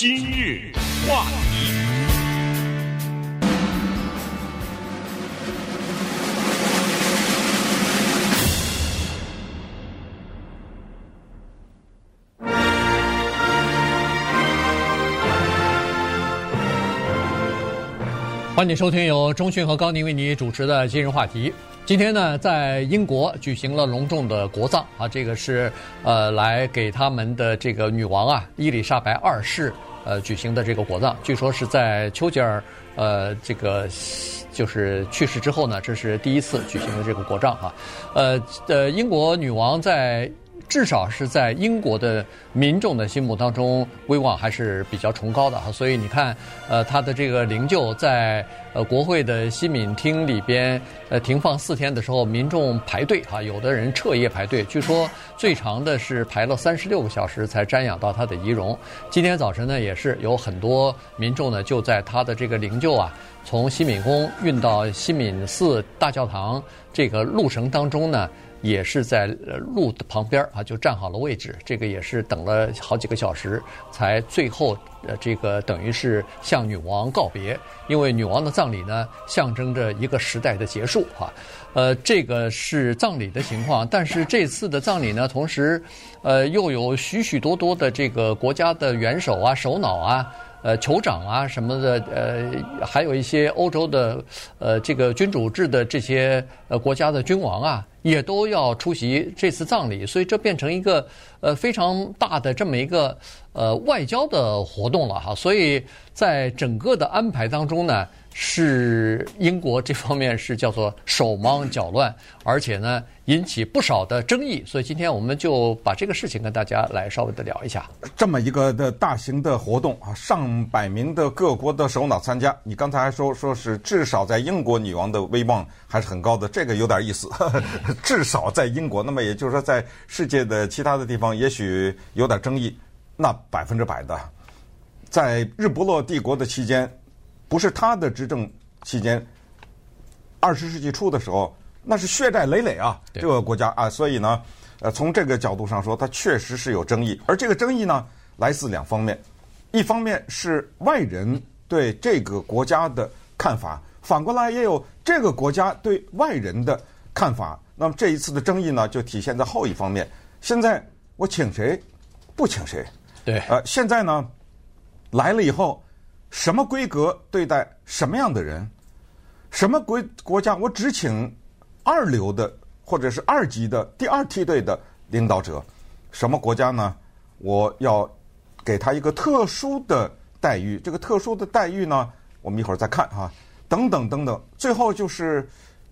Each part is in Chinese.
今日话题，欢迎收听由中讯和高宁为你主持的今日话题。今天呢，在英国举行了隆重的国葬啊，这个是呃来给他们的这个女王啊伊丽莎白二世呃举行的这个国葬，据说是在丘吉尔呃这个就是去世之后呢，这是第一次举行的这个国葬啊，呃呃英国女王在。至少是在英国的民众的心目当中，威望还是比较崇高的哈。所以你看，呃，他的这个灵柩在呃国会的西敏厅里边呃停放四天的时候，民众排队哈，有的人彻夜排队，据说最长的是排了三十六个小时才瞻仰到他的遗容。今天早晨呢，也是有很多民众呢就在他的这个灵柩啊，从西敏宫运到西敏寺大教堂这个路程当中呢。也是在路的旁边啊，就站好了位置。这个也是等了好几个小时，才最后呃，这个等于是向女王告别。因为女王的葬礼呢，象征着一个时代的结束哈。呃，这个是葬礼的情况，但是这次的葬礼呢，同时呃又有许许多多的这个国家的元首啊、首脑啊。呃，酋长啊什么的，呃，还有一些欧洲的，呃，这个君主制的这些呃国家的君王啊，也都要出席这次葬礼，所以这变成一个呃非常大的这么一个呃外交的活动了哈。所以在整个的安排当中呢。是英国这方面是叫做手忙脚乱，而且呢引起不少的争议，所以今天我们就把这个事情跟大家来稍微的聊一下。这么一个的大型的活动啊，上百名的各国的首脑参加，你刚才还说说是至少在英国女王的威望还是很高的，这个有点意思。至少在英国，那么也就是说在世界的其他的地方也许有点争议，那百分之百的，在日不落帝国的期间。不是他的执政期间，二十世纪初的时候，那是血债累累啊，这个国家啊，所以呢，呃，从这个角度上说，它确实是有争议。而这个争议呢，来自两方面，一方面是外人对这个国家的看法，反过来也有这个国家对外人的看法。那么这一次的争议呢，就体现在后一方面。现在我请谁，不请谁？对，呃，现在呢，来了以后。什么规格对待什么样的人？什么国国家？我只请二流的或者是二级的第二梯队的领导者。什么国家呢？我要给他一个特殊的待遇。这个特殊的待遇呢，我们一会儿再看哈。等等等等，最后就是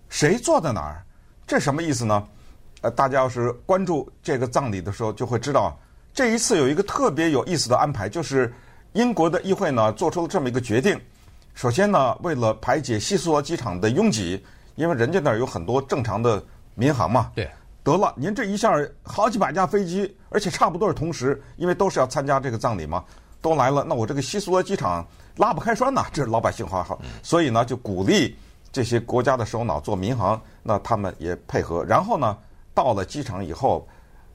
谁坐在哪儿？这什么意思呢？呃，大家要是关注这个葬礼的时候，就会知道这一次有一个特别有意思的安排，就是。英国的议会呢，做出了这么一个决定。首先呢，为了排解希斯罗机场的拥挤，因为人家那儿有很多正常的民航嘛。对。得了，您这一下好几百架飞机，而且差不多是同时，因为都是要参加这个葬礼嘛，都来了。那我这个希斯罗机场拉不开栓呐，这是老百姓话好。所以呢，就鼓励这些国家的首脑做民航，那他们也配合。然后呢，到了机场以后，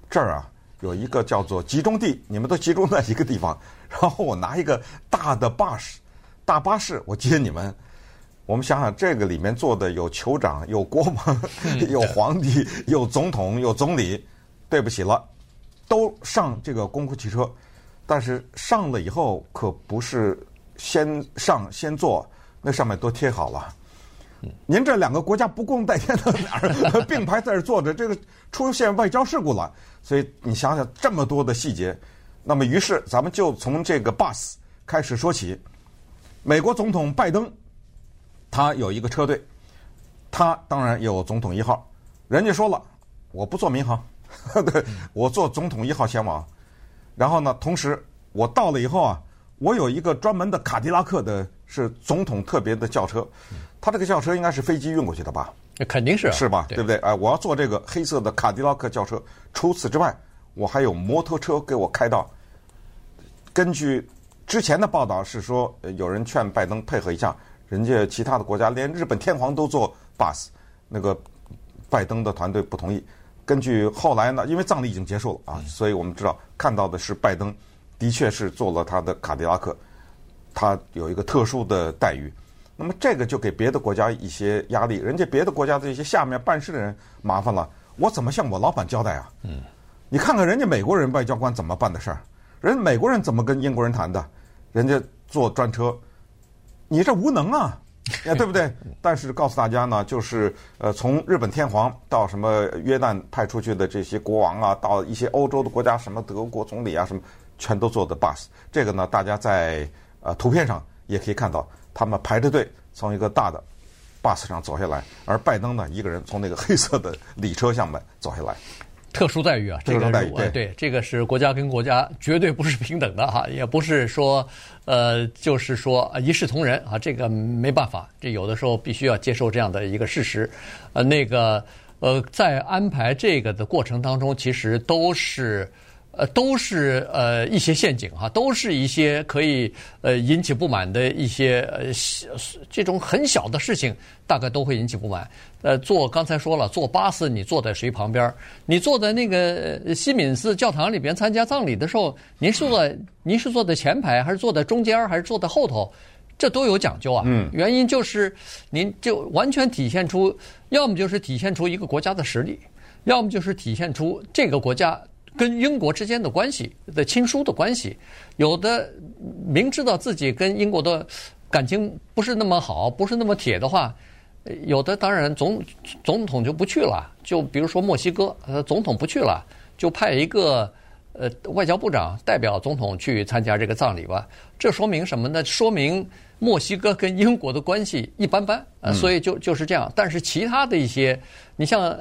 这儿啊。有一个叫做集中地，你们都集中在一个地方，然后我拿一个大的巴士，大巴士，我接你们。我们想想，这个里面坐的有酋长、有国王、有皇帝、有总统、有总理。对不起了，都上这个公共汽车，但是上了以后可不是先上先坐，那上面都贴好了。您这两个国家不共戴天的哪儿 并排在这坐着，这个出现外交事故了。所以你想想这么多的细节，那么于是咱们就从这个 bus 开始说起。美国总统拜登，他有一个车队，他当然有总统一号。人家说了，我不坐民航，对，我坐总统一号前往。然后呢，同时我到了以后啊，我有一个专门的卡迪拉克的，是总统特别的轿车。他这个轿车应该是飞机运过去的吧？那肯定是是吧？对不对？哎，我要坐这个黑色的卡迪拉克轿车。除此之外，我还有摩托车给我开到。根据之前的报道是说，有人劝拜登配合一下，人家其他的国家连日本天皇都坐 bus，那个拜登的团队不同意。根据后来呢，因为葬礼已经结束了啊，所以我们知道看到的是拜登的确是坐了他的卡迪拉克，他有一个特殊的待遇。那么这个就给别的国家一些压力，人家别的国家的一些下面办事的人麻烦了，我怎么向我老板交代啊？嗯，你看看人家美国人外交官怎么办的事儿，人美国人怎么跟英国人谈的？人家坐专车，你这无能啊，对不对？但是告诉大家呢，就是呃，从日本天皇到什么约旦派出去的这些国王啊，到一些欧洲的国家，什么德国总理啊，什么全都坐的 bus。这个呢，大家在呃图片上也可以看到。他们排着队从一个大的 bus 上走下来，而拜登呢，一个人从那个黑色的礼车下面走下来。特殊待遇啊，这个待遇对，对，这个是国家跟国家绝对不是平等的哈，也不是说呃，就是说一视同仁啊，这个没办法，这有的时候必须要接受这样的一个事实。呃，那个呃，在安排这个的过程当中，其实都是。呃，都是呃一些陷阱哈，都是一些可以呃引起不满的一些呃这种很小的事情，大概都会引起不满。呃，坐刚才说了，坐巴士你坐在谁旁边？你坐在那个西敏寺教堂里边参加葬礼的时候，您是坐在您是坐在前排，还是坐在中间，还是坐在后头？这都有讲究啊。嗯。原因就是您就完全体现出，要么就是体现出一个国家的实力，要么就是体现出这个国家。跟英国之间的关系的亲疏的关系，有的明知道自己跟英国的感情不是那么好，不是那么铁的话，有的当然总总统就不去了。就比如说墨西哥，呃，总统不去了，就派一个呃外交部长代表总统去参加这个葬礼吧。这说明什么呢？说明墨西哥跟英国的关系一般般，呃，所以就就是这样。但是其他的一些，你像。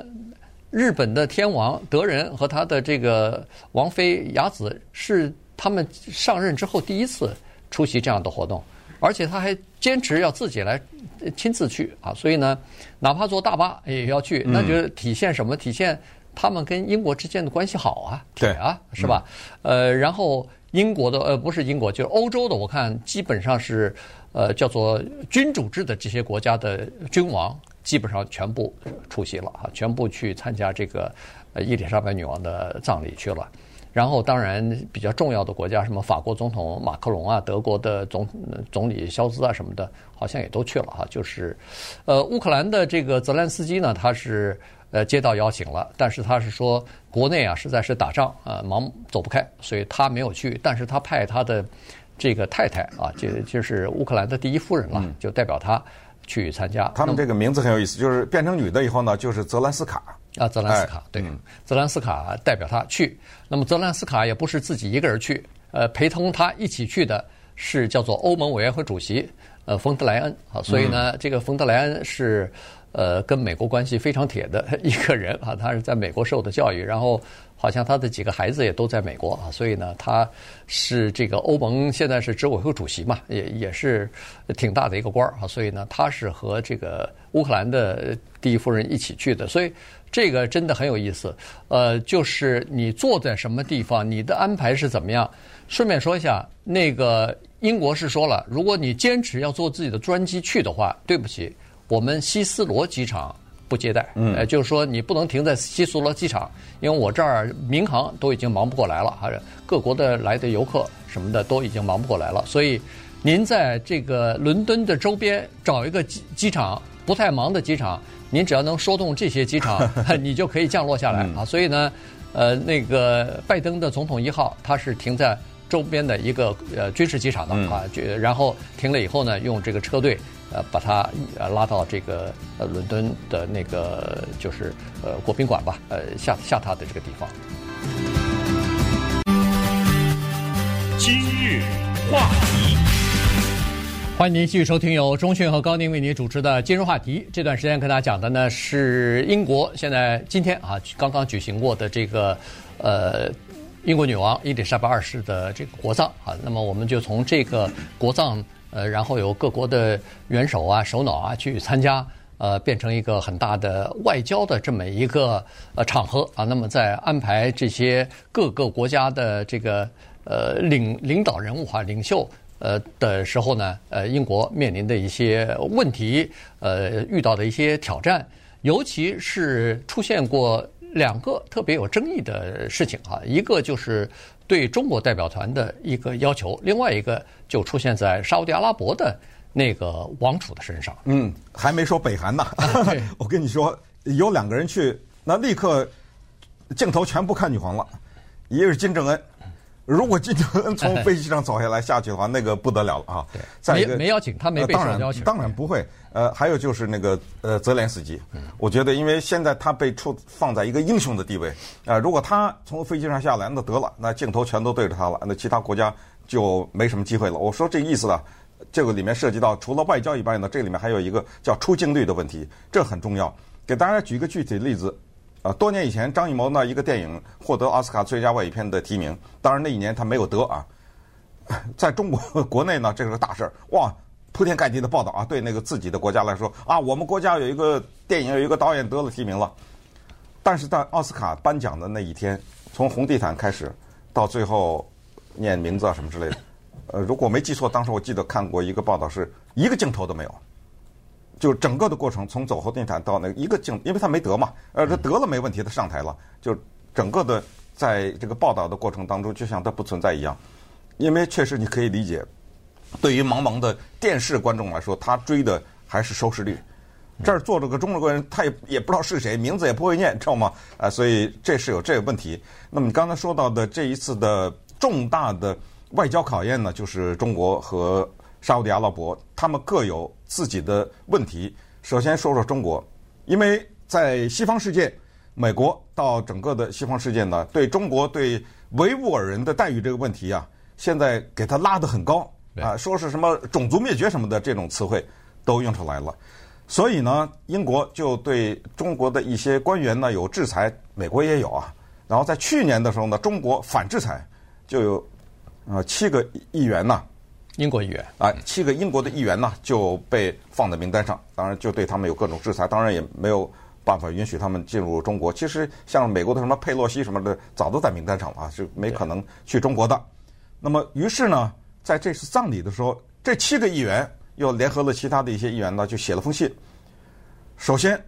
日本的天王德仁和他的这个王妃雅子是他们上任之后第一次出席这样的活动，而且他还坚持要自己来亲自去啊，所以呢，哪怕坐大巴也要去，那就体现什么？体现他们跟英国之间的关系好啊，铁啊，是吧？呃，然后英国的呃不是英国，就是欧洲的，我看基本上是呃叫做君主制的这些国家的君王。基本上全部出席了啊，全部去参加这个呃伊丽莎白女王的葬礼去了。然后当然比较重要的国家，什么法国总统马克龙啊，德国的总总理肖兹啊什么的，好像也都去了哈。就是呃乌克兰的这个泽连斯基呢，他是呃接到邀请了，但是他是说国内啊实在是打仗啊忙走不开，所以他没有去。但是他派他的这个太太啊，就就是乌克兰的第一夫人了，就代表他。去参加，他们这个名字很有意思，就是变成女的以后呢，就是泽兰斯卡。啊，泽兰斯卡，对，泽兰斯卡代表他去。那么泽兰斯卡也不是自己一个人去，呃，陪同他一起去的是叫做欧盟委员会主席呃冯德莱恩啊，所以呢，这个冯德莱恩是呃跟美国关系非常铁的一个人啊，他是在美国受的教育，然后。好像他的几个孩子也都在美国啊，所以呢，他是这个欧盟现在是执委会主席嘛，也也是挺大的一个官儿啊，所以呢，他是和这个乌克兰的第一夫人一起去的，所以这个真的很有意思。呃，就是你坐在什么地方，你的安排是怎么样？顺便说一下，那个英国是说了，如果你坚持要坐自己的专机去的话，对不起，我们希斯罗机场。不接待，呃，就是说你不能停在希斯罗机场，因为我这儿民航都已经忙不过来了，还是各国的来的游客什么的都已经忙不过来了，所以您在这个伦敦的周边找一个机机场不太忙的机场，您只要能说动这些机场，你就可以降落下来啊。所以呢，呃，那个拜登的总统一号他是停在周边的一个呃军事机场的啊，就然后停了以后呢，用这个车队。呃，把他呃拉到这个呃伦敦的那个就是呃国宾馆吧，呃下下榻的这个地方。今日话题，欢迎您继续收听由中讯和高宁为您主持的今日话题。这段时间跟大家讲的呢是英国现在今天啊刚刚举行过的这个呃英国女王伊丽莎白二世的这个国葬啊，那么我们就从这个国葬。呃，然后有各国的元首啊、首脑啊去参加，呃，变成一个很大的外交的这么一个呃场合啊。那么在安排这些各个国家的这个呃领领导人物哈、领袖呃的时候呢，呃，英国面临的一些问题，呃，遇到的一些挑战，尤其是出现过两个特别有争议的事情啊，一个就是对中国代表团的一个要求，另外一个就出现在沙乌地阿拉伯的那个王储的身上。嗯，还没说北韩呢。我跟你说，有两个人去，那立刻镜头全部看女皇了，一个是金正恩。如果金正恩从飞机上走下来下去的话，那个不得了了啊！对，再一个没没邀请，他没被受邀请。当然不会。呃，还有就是那个呃泽连斯基，我觉得因为现在他被处放在一个英雄的地位啊，如果他从飞机上下来，那得了，那镜头全都对着他了，那其他国家就没什么机会了。我说这意思呢，这个里面涉及到除了外交以外呢，这里面还有一个叫出镜率的问题，这很重要。给大家举一个具体的例子。啊，多年以前，张艺谋呢一个电影获得奥斯卡最佳外语片的提名，当然那一年他没有得啊。在中国 国内呢，这是个大事儿，哇，铺天盖地的报道啊。对那个自己的国家来说啊，我们国家有一个电影有一个导演得了提名了。但是在奥斯卡颁奖的那一天，从红地毯开始到最后念名字啊什么之类的，呃，如果没记错，当时我记得看过一个报道，是一个镜头都没有。就整个的过程，从走红地毯到那一个镜，因为他没得嘛，呃，他得了没问题，他上台了。就整个的在这个报道的过程当中，就像他不存在一样。因为确实你可以理解，对于茫茫的电视观众来说，他追的还是收视率。这儿坐着个中国人，他也也不知道是谁，名字也不会念，知道吗？啊，所以这是有这个问题。那么你刚才说到的这一次的重大的外交考验呢，就是中国和。沙乌地阿拉伯，他们各有自己的问题。首先说说中国，因为在西方世界，美国到整个的西方世界呢，对中国对维吾尔人的待遇这个问题啊，现在给他拉得很高啊，说是什么种族灭绝什么的这种词汇都用出来了。所以呢，英国就对中国的一些官员呢有制裁，美国也有啊。然后在去年的时候呢，中国反制裁就有呃七个议员呐。英国议员啊，七个英国的议员呢就被放在名单上，当然就对他们有各种制裁，当然也没有办法允许他们进入中国。其实像美国的什么佩洛西什么的，早都在名单上了啊，是没可能去中国的。那么于是呢，在这次葬礼的时候，这七个议员又联合了其他的一些议员呢，就写了封信。首先，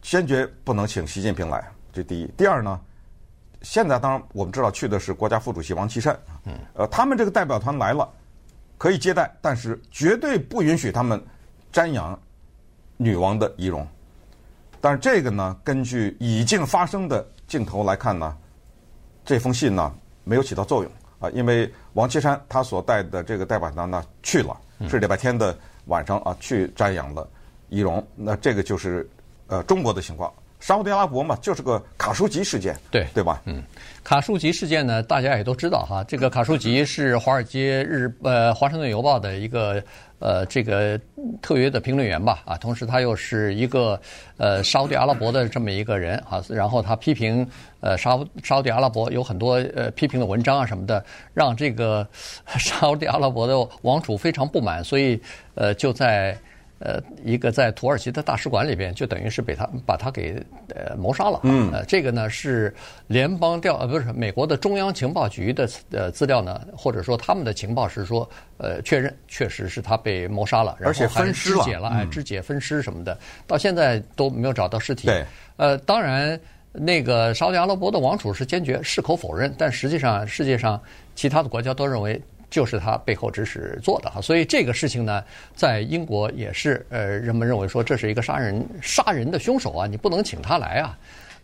坚决不能请习近平来，这第一。第二呢，现在当然我们知道去的是国家副主席王岐山，嗯，呃，他们这个代表团来了。可以接待，但是绝对不允许他们瞻仰女王的仪容。但是这个呢，根据已经发生的镜头来看呢，这封信呢没有起到作用啊，因为王岐山他所带的这个代表团呢去了，是礼拜天的晚上啊去瞻仰了仪容。那这个就是呃中国的情况。沙乌地阿拉伯嘛，就是个卡舒吉事件，对对吧？嗯，卡舒吉事件呢，大家也都知道哈。这个卡舒吉是《华尔街日》呃《华盛顿邮报》的一个呃这个特约的评论员吧啊，同时他又是一个呃沙乌地阿拉伯的这么一个人啊。然后他批评呃沙乌沙乌地阿拉伯有很多呃批评的文章啊什么的，让这个 沙乌地阿拉伯的王储非常不满，所以呃就在。呃，一个在土耳其的大使馆里边，就等于是被他把他给呃谋杀了。嗯，呃，这个呢是联邦调呃不是美国的中央情报局的呃资料呢，或者说他们的情报是说呃确认确实是他被谋杀了，然后还肢解了，哎，肢解分尸什么的，到现在都没有找到尸体。对，呃，当然那个沙特阿拉伯的王储是坚决矢口否认，但实际上世界上其他的国家都认为。就是他背后指使做的哈，所以这个事情呢，在英国也是呃，人们认为说这是一个杀人杀人的凶手啊，你不能请他来啊，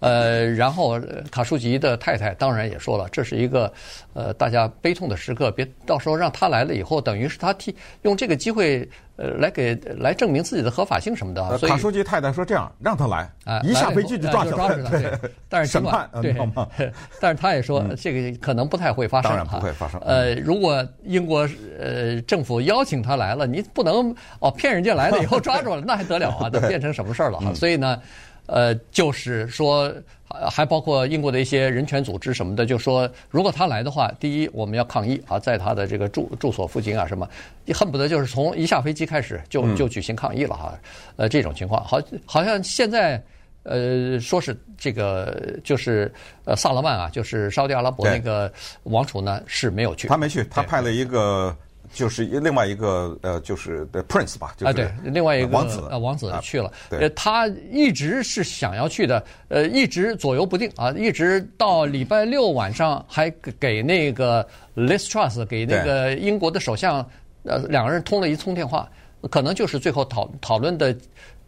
呃，然后卡舒吉的太太当然也说了，这是一个呃大家悲痛的时刻，别到时候让他来了以后，等于是他替用这个机会。呃，来给来证明自己的合法性什么的。所以卡舒吉太太说这样，让他来，啊一下飞机就抓住了。对，但是审判，对，但是他也说这个可能不太会发生。当然不会发生。呃，如果英国呃政府邀请他来了，你不能哦骗人家来了以后 抓住了，那还得了啊？那变成什么事儿了哈？所以呢。呃，就是说，还包括英国的一些人权组织什么的，就说如果他来的话，第一我们要抗议啊，在他的这个住住所附近啊什么，恨不得就是从一下飞机开始就就举行抗议了哈。呃，这种情况，好，好像现在呃说是这个就是呃萨勒曼啊，就是沙乌地阿拉伯那个王储呢是没有去，他没去，他派了一个就是另外一个呃，就是的 Prince 吧，就是、啊，对，另外一个王子啊，王子去了。对呃，他一直是想要去的，呃，一直左右不定啊，一直到礼拜六晚上还给那个 Liz Truss 给那个英国的首相，呃，两个人通了一通电话，可能就是最后讨讨论的，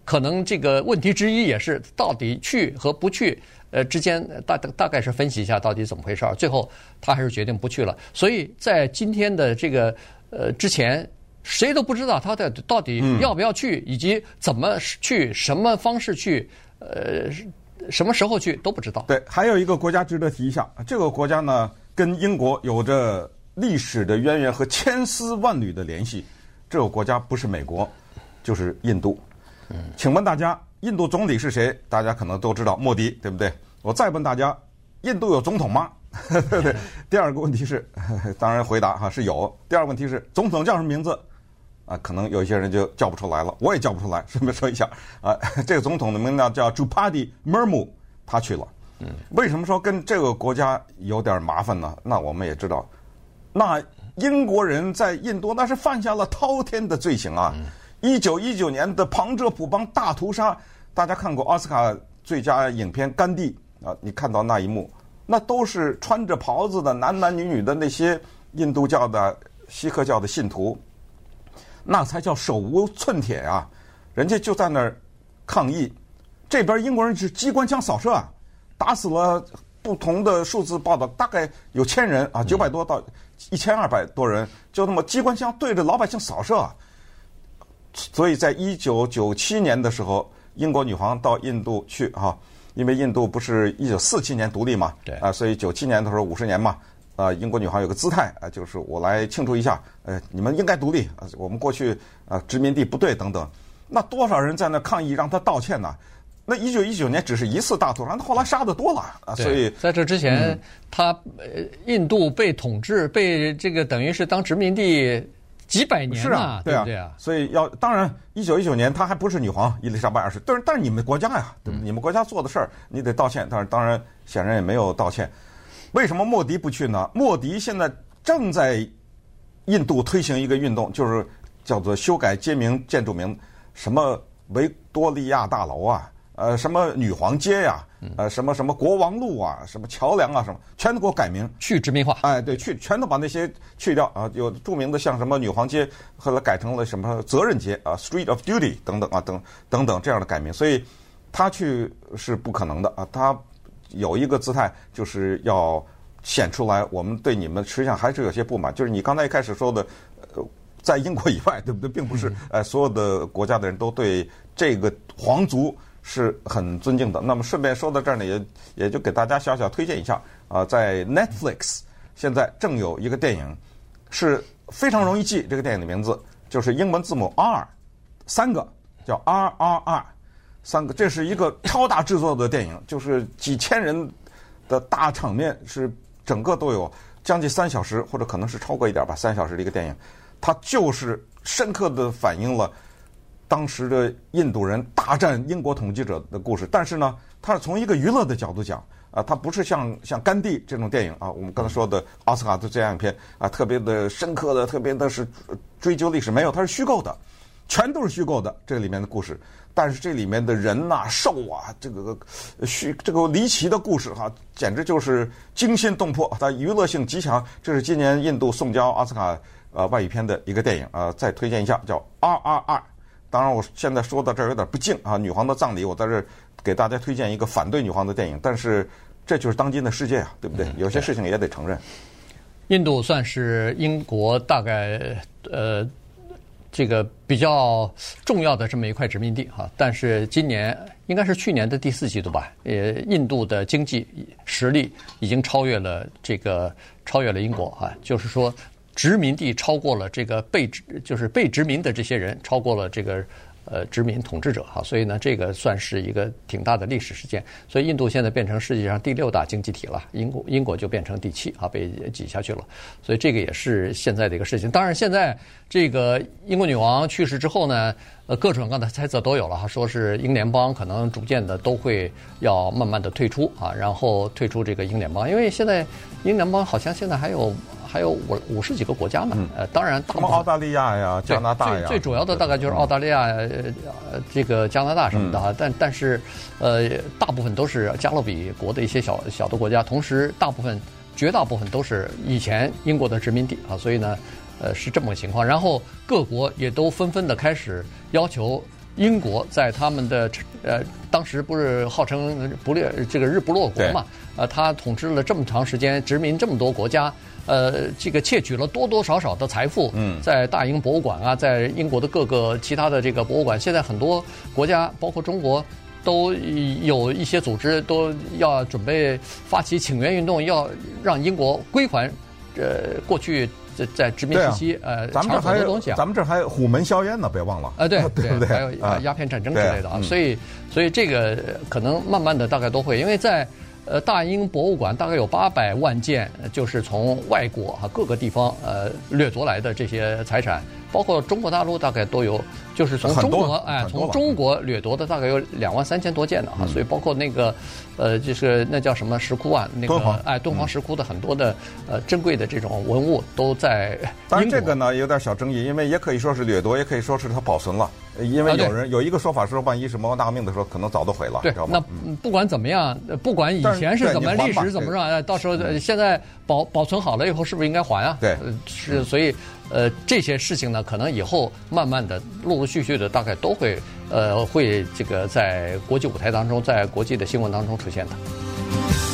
可能这个问题之一也是到底去和不去。呃，之间大大概是分析一下到底怎么回事儿，最后他还是决定不去了。所以在今天的这个呃之前，谁都不知道他的到底要不要去，以及怎么去、什么方式去，呃，什么时候去都不知道。对，还有一个国家值得提一下，这个国家呢跟英国有着历史的渊源和千丝万缕的联系。这个国家不是美国，就是印度。嗯，请问大家。印度总理是谁？大家可能都知道，莫迪，对不对？我再问大家，印度有总统吗？对 对。第二个问题是，当然回答哈是有。第二个问题是，总统叫什么名字？啊，可能有一些人就叫不出来了，我也叫不出来。顺便说一下，啊，这个总统的名字叫 Drupadi Murmu，他去了。嗯。为什么说跟这个国家有点麻烦呢？那我们也知道，那英国人在印度那是犯下了滔天的罪行啊。一九一九年的旁遮普邦大屠杀，大家看过奥斯卡最佳影片《甘地》啊？你看到那一幕，那都是穿着袍子的男男女女的那些印度教的锡克教的信徒，那才叫手无寸铁啊！人家就在那儿抗议，这边英国人是机关枪扫射啊，打死了不同的数字报道，大概有千人啊，九百多到一千二百多人，就那么机关枪对着老百姓扫射啊。所以在一九九七年的时候，英国女皇到印度去哈，因为印度不是一九四七年独立嘛，对啊，所以九七年的时候五十年嘛，啊，英国女皇有个姿态啊，就是我来庆祝一下，呃，你们应该独立啊，我们过去啊殖民地不对等等，那多少人在那抗议让他道歉呢？那一九一九年只是一次大屠杀，那后来杀的多了啊，所以在这之前，她呃印度被统治，被这个等于是当殖民地。几百年是啊，对啊，对啊，所以要当然，一九一九年她还不是女皇伊丽莎白二世，但是但是你们国家呀，对不对？你们国家做的事儿，你得道歉。但是当然，显然也没有道歉。为什么莫迪不去呢？莫迪现在正在印度推行一个运动，就是叫做修改街名、建筑名，什么维多利亚大楼啊。呃，什么女皇街呀、啊，呃，什么什么国王路啊，什么桥梁啊，什么全都给我改名，去殖民化。哎，对，去全都把那些去掉啊。有著名的像什么女皇街，后来改成了什么责任街啊，Street of Duty 等等啊，等等等这样的改名。所以他去是不可能的啊。他有一个姿态，就是要显出来，我们对你们实际上还是有些不满。就是你刚才一开始说的，呃，在英国以外，对不对？并不是呃所有的国家的人都对这个皇族。是很尊敬的。那么顺便说到这儿呢，也也就给大家小小推荐一下啊、在 Netflix 现在正有一个电影，是非常容易记。这个电影的名字就是英文字母 R，三个叫 R R R，三个。这是一个超大制作的电影，就是几千人的大场面，是整个都有将近三小时，或者可能是超过一点吧，三小时的一个电影。它就是深刻的反映了。当时的印度人大战英国统治者的故事，但是呢，他是从一个娱乐的角度讲啊，他不是像像甘地这种电影啊，我们刚才说的奥斯卡的这样一篇啊，特别的深刻的，特别的是追究历史，没有，它是虚构的，全都是虚构的这里面的故事。但是这里面的人呐、兽啊，这个虚这个离奇的故事哈、简直就是惊心动魄，它娱乐性极强。这是今年印度送交奥斯卡呃外语片的一个电影啊，再推荐一下，叫 RRR。当然，我现在说到这儿有点不敬啊！女皇的葬礼，我在这儿给大家推荐一个反对女皇的电影。但是，这就是当今的世界啊，对不对？有些事情也得承认。印度算是英国大概呃这个比较重要的这么一块殖民地哈。但是今年应该是去年的第四季度吧，呃，印度的经济实力已经超越了这个超越了英国啊，就是说。殖民地超过了这个被殖，就是被殖民的这些人，超过了这个呃殖民统治者哈，所以呢，这个算是一个挺大的历史事件。所以印度现在变成世界上第六大经济体了，英国英国就变成第七啊，被挤下去了。所以这个也是现在的一个事情。当然，现在这个英国女王去世之后呢，呃，各种各样的猜测都有了哈，说是英联邦可能逐渐的都会要慢慢的退出啊，然后退出这个英联邦，因为现在英联邦好像现在还有。还有五五十几个国家嘛。呃，当然大部分，澳大利亚呀、加拿大呀，最最主要的大概就是澳大利亚、呃这个加拿大什么的啊。但但是，呃，大部分都是加勒比国的一些小小的国家，同时大部分绝大部分都是以前英国的殖民地啊。所以呢，呃，是这么个情况。然后各国也都纷纷的开始要求。英国在他们的呃，当时不是号称不列这个日不落国嘛？呃，他统治了这么长时间，殖民这么多国家，呃，这个窃取了多多少少的财富。嗯，在大英博物馆啊，在英国的各个其他的这个博物馆，现在很多国家，包括中国，都有一些组织都要准备发起请愿运动，要让英国归还呃过去。在在殖民时期，啊、呃，咱们这还有东西啊，咱们这还虎门硝烟呢，别忘了。啊，对 对不对？还有鸦片战争之类的啊，所以所以这个可能慢慢的大概都会，因为在呃大英博物馆大概有八百万件，就是从外国哈各个地方呃掠夺来的这些财产。包括中国大陆大概都有，就是从中国哎，从中国掠夺的大概有两万三千多件的啊，所以包括那个，呃，就是那叫什么石窟啊，那个哎，敦煌石窟的很多的呃珍贵的这种文物都在。当然这个呢有点小争议，因为也可以说是掠夺，也可以说是它保存了。因为有人有一个说法是说，万一是魔王大革命的时候，可能早都毁了，对，知道吗？那不管怎么样，不管以前是怎么历史怎么着，到时候现在保保存好了以后，是不是应该还啊？对，是所以。呃，这些事情呢，可能以后慢慢的、陆陆续续的，大概都会呃，会这个在国际舞台当中，在国际的新闻当中出现的。